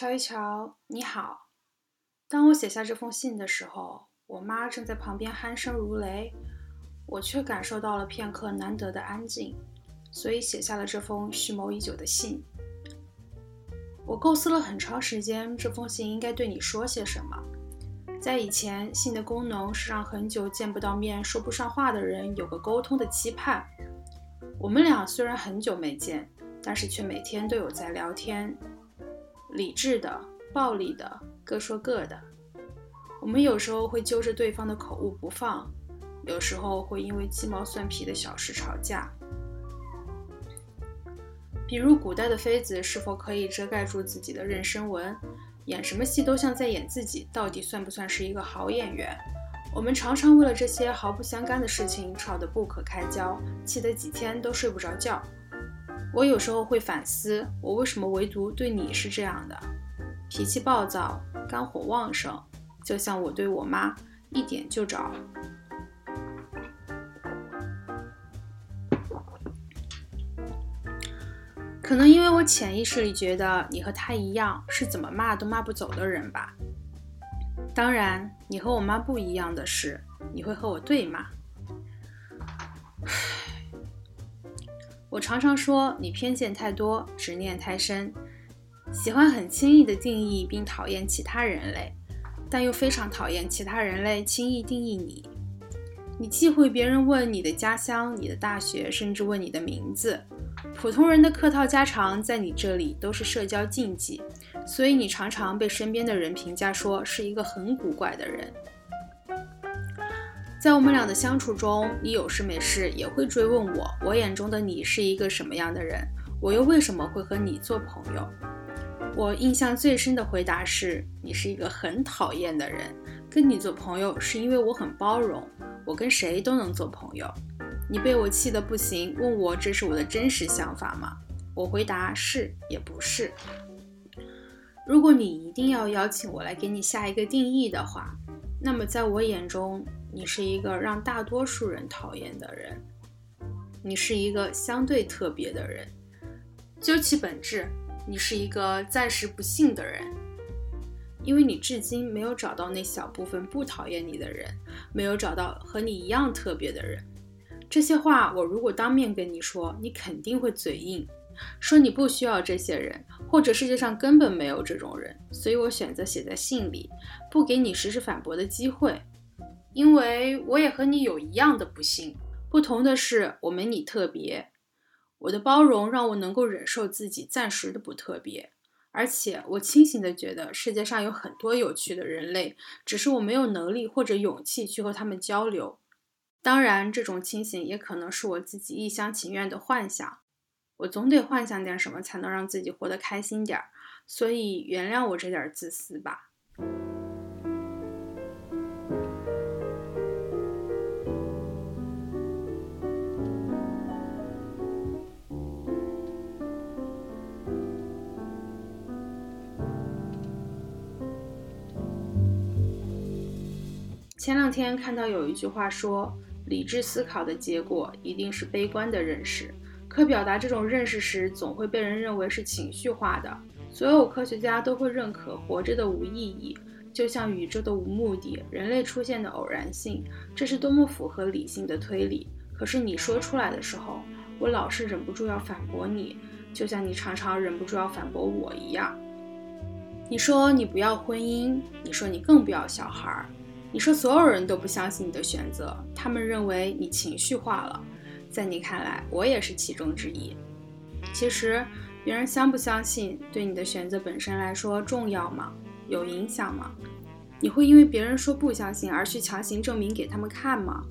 瞧一瞧，你好。当我写下这封信的时候，我妈正在旁边鼾声如雷，我却感受到了片刻难得的安静，所以写下了这封蓄谋已久的信。我构思了很长时间，这封信应该对你说些什么。在以前，信的功能是让很久见不到面、说不上话的人有个沟通的期盼。我们俩虽然很久没见，但是却每天都有在聊天。理智的、暴力的，各说各的。我们有时候会揪着对方的口误不放，有时候会因为鸡毛蒜皮的小事吵架。比如，古代的妃子是否可以遮盖住自己的妊娠纹？演什么戏都像在演自己，到底算不算是一个好演员？我们常常为了这些毫不相干的事情吵得不可开交，气得几天都睡不着觉。我有时候会反思，我为什么唯独对你是这样的，脾气暴躁，肝火旺盛，就像我对我妈一点就着。可能因为我潜意识里觉得你和她一样，是怎么骂都骂不走的人吧。当然，你和我妈不一样的是，你会和我对骂。我常常说你偏见太多，执念太深，喜欢很轻易的定义并讨厌其他人类，但又非常讨厌其他人类轻易定义你。你忌讳别人问你的家乡、你的大学，甚至问你的名字。普通人的客套家常在你这里都是社交禁忌，所以你常常被身边的人评价说是一个很古怪的人。在我们俩的相处中，你有事没事也会追问我，我眼中的你是一个什么样的人？我又为什么会和你做朋友？我印象最深的回答是：你是一个很讨厌的人，跟你做朋友是因为我很包容，我跟谁都能做朋友。你被我气得不行，问我这是我的真实想法吗？我回答是也不是。如果你一定要邀请我来给你下一个定义的话，那么在我眼中。你是一个让大多数人讨厌的人，你是一个相对特别的人。究其本质，你是一个暂时不幸的人，因为你至今没有找到那小部分不讨厌你的人，没有找到和你一样特别的人。这些话我如果当面跟你说，你肯定会嘴硬，说你不需要这些人，或者世界上根本没有这种人。所以我选择写在信里，不给你实时反驳的机会。因为我也和你有一样的不幸，不同的是我没你特别。我的包容让我能够忍受自己暂时的不特别，而且我清醒的觉得世界上有很多有趣的人类，只是我没有能力或者勇气去和他们交流。当然，这种清醒也可能是我自己一厢情愿的幻想。我总得幻想点什么才能让自己活得开心点儿，所以原谅我这点自私吧。前两天看到有一句话说，理智思考的结果一定是悲观的认识。可表达这种认识时，总会被人认为是情绪化的。所有科学家都会认可活着的无意义，就像宇宙的无目的，人类出现的偶然性，这是多么符合理性的推理。可是你说出来的时候，我老是忍不住要反驳你，就像你常常忍不住要反驳我一样。你说你不要婚姻，你说你更不要小孩儿。你说所有人都不相信你的选择，他们认为你情绪化了。在你看来，我也是其中之一。其实，别人相不相信，对你的选择本身来说重要吗？有影响吗？你会因为别人说不相信而去强行证明给他们看吗？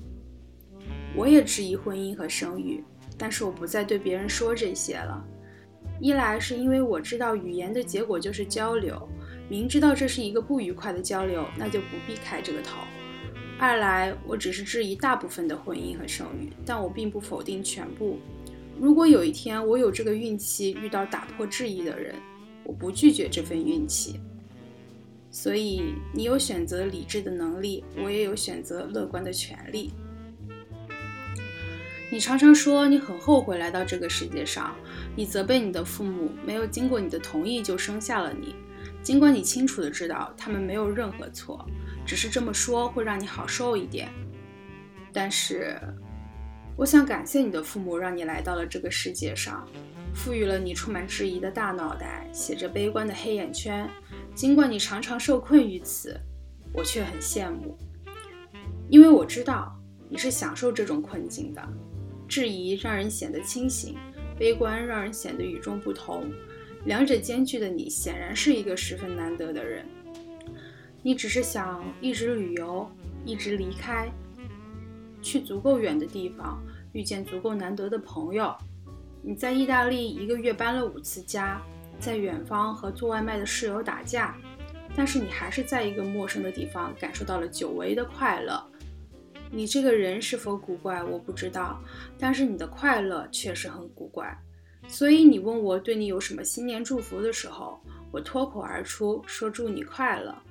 我也质疑婚姻和生育，但是我不再对别人说这些了。一来是因为我知道语言的结果就是交流。明知道这是一个不愉快的交流，那就不必开这个头。二来，我只是质疑大部分的婚姻和生育，但我并不否定全部。如果有一天我有这个运气遇到打破质疑的人，我不拒绝这份运气。所以，你有选择理智的能力，我也有选择乐观的权利。你常常说你很后悔来到这个世界上，你责备你的父母没有经过你的同意就生下了你。尽管你清楚的知道他们没有任何错，只是这么说会让你好受一点。但是，我想感谢你的父母，让你来到了这个世界上，赋予了你充满质疑的大脑袋，写着悲观的黑眼圈。尽管你常常受困于此，我却很羡慕，因为我知道你是享受这种困境的。质疑让人显得清醒，悲观让人显得与众不同。两者兼具的你，显然是一个十分难得的人。你只是想一直旅游，一直离开，去足够远的地方，遇见足够难得的朋友。你在意大利一个月搬了五次家，在远方和做外卖的室友打架，但是你还是在一个陌生的地方感受到了久违的快乐。你这个人是否古怪，我不知道，但是你的快乐确实很古怪。所以你问我对你有什么新年祝福的时候，我脱口而出说祝你快乐，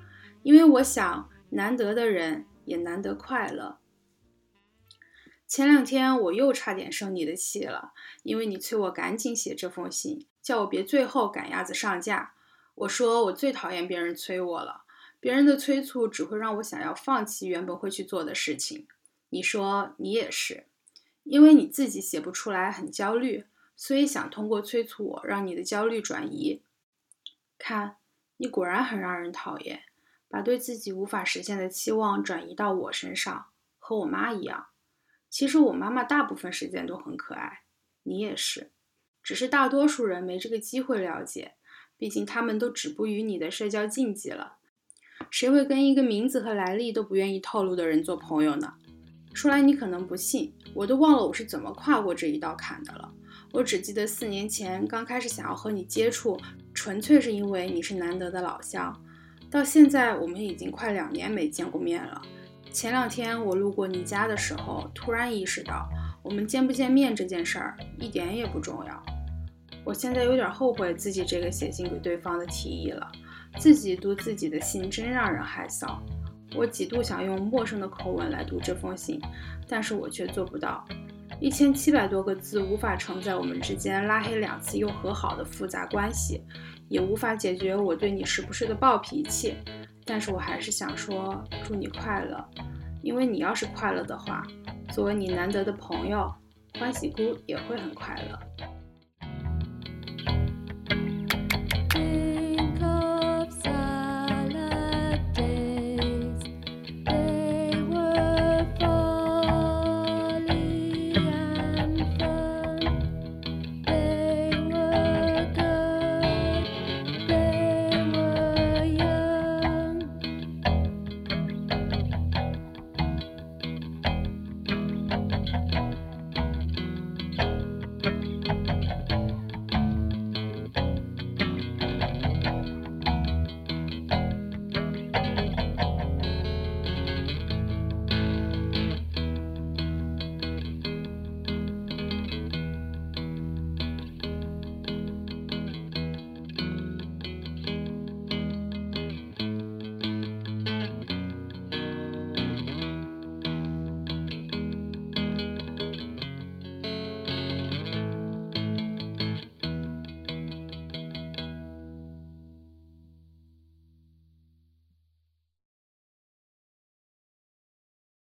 因为我想难得的人也难得快乐。前两天我又差点生你的气了，因为你催我赶紧写这封信，叫我别最后赶鸭子上架。我说我最讨厌别人催我了，别人的催促只会让我想要放弃原本会去做的事情。你说你也是，因为你自己写不出来，很焦虑。所以想通过催促我，让你的焦虑转移。看，你果然很让人讨厌，把对自己无法实现的期望转移到我身上，和我妈一样。其实我妈妈大部分时间都很可爱，你也是，只是大多数人没这个机会了解，毕竟他们都止步于你的社交禁忌了。谁会跟一个名字和来历都不愿意透露的人做朋友呢？说来你可能不信，我都忘了我是怎么跨过这一道坎的了。我只记得四年前刚开始想要和你接触，纯粹是因为你是难得的老乡。到现在我们已经快两年没见过面了。前两天我路过你家的时候，突然意识到我们见不见面这件事儿一点也不重要。我现在有点后悔自己这个写信给对方的提议了，自己读自己的信真让人害臊。我几度想用陌生的口吻来读这封信，但是我却做不到。一千七百多个字无法承载我们之间拉黑两次又和好的复杂关系，也无法解决我对你时不时的暴脾气。但是我还是想说，祝你快乐，因为你要是快乐的话，作为你难得的朋友，欢喜姑也会很快乐。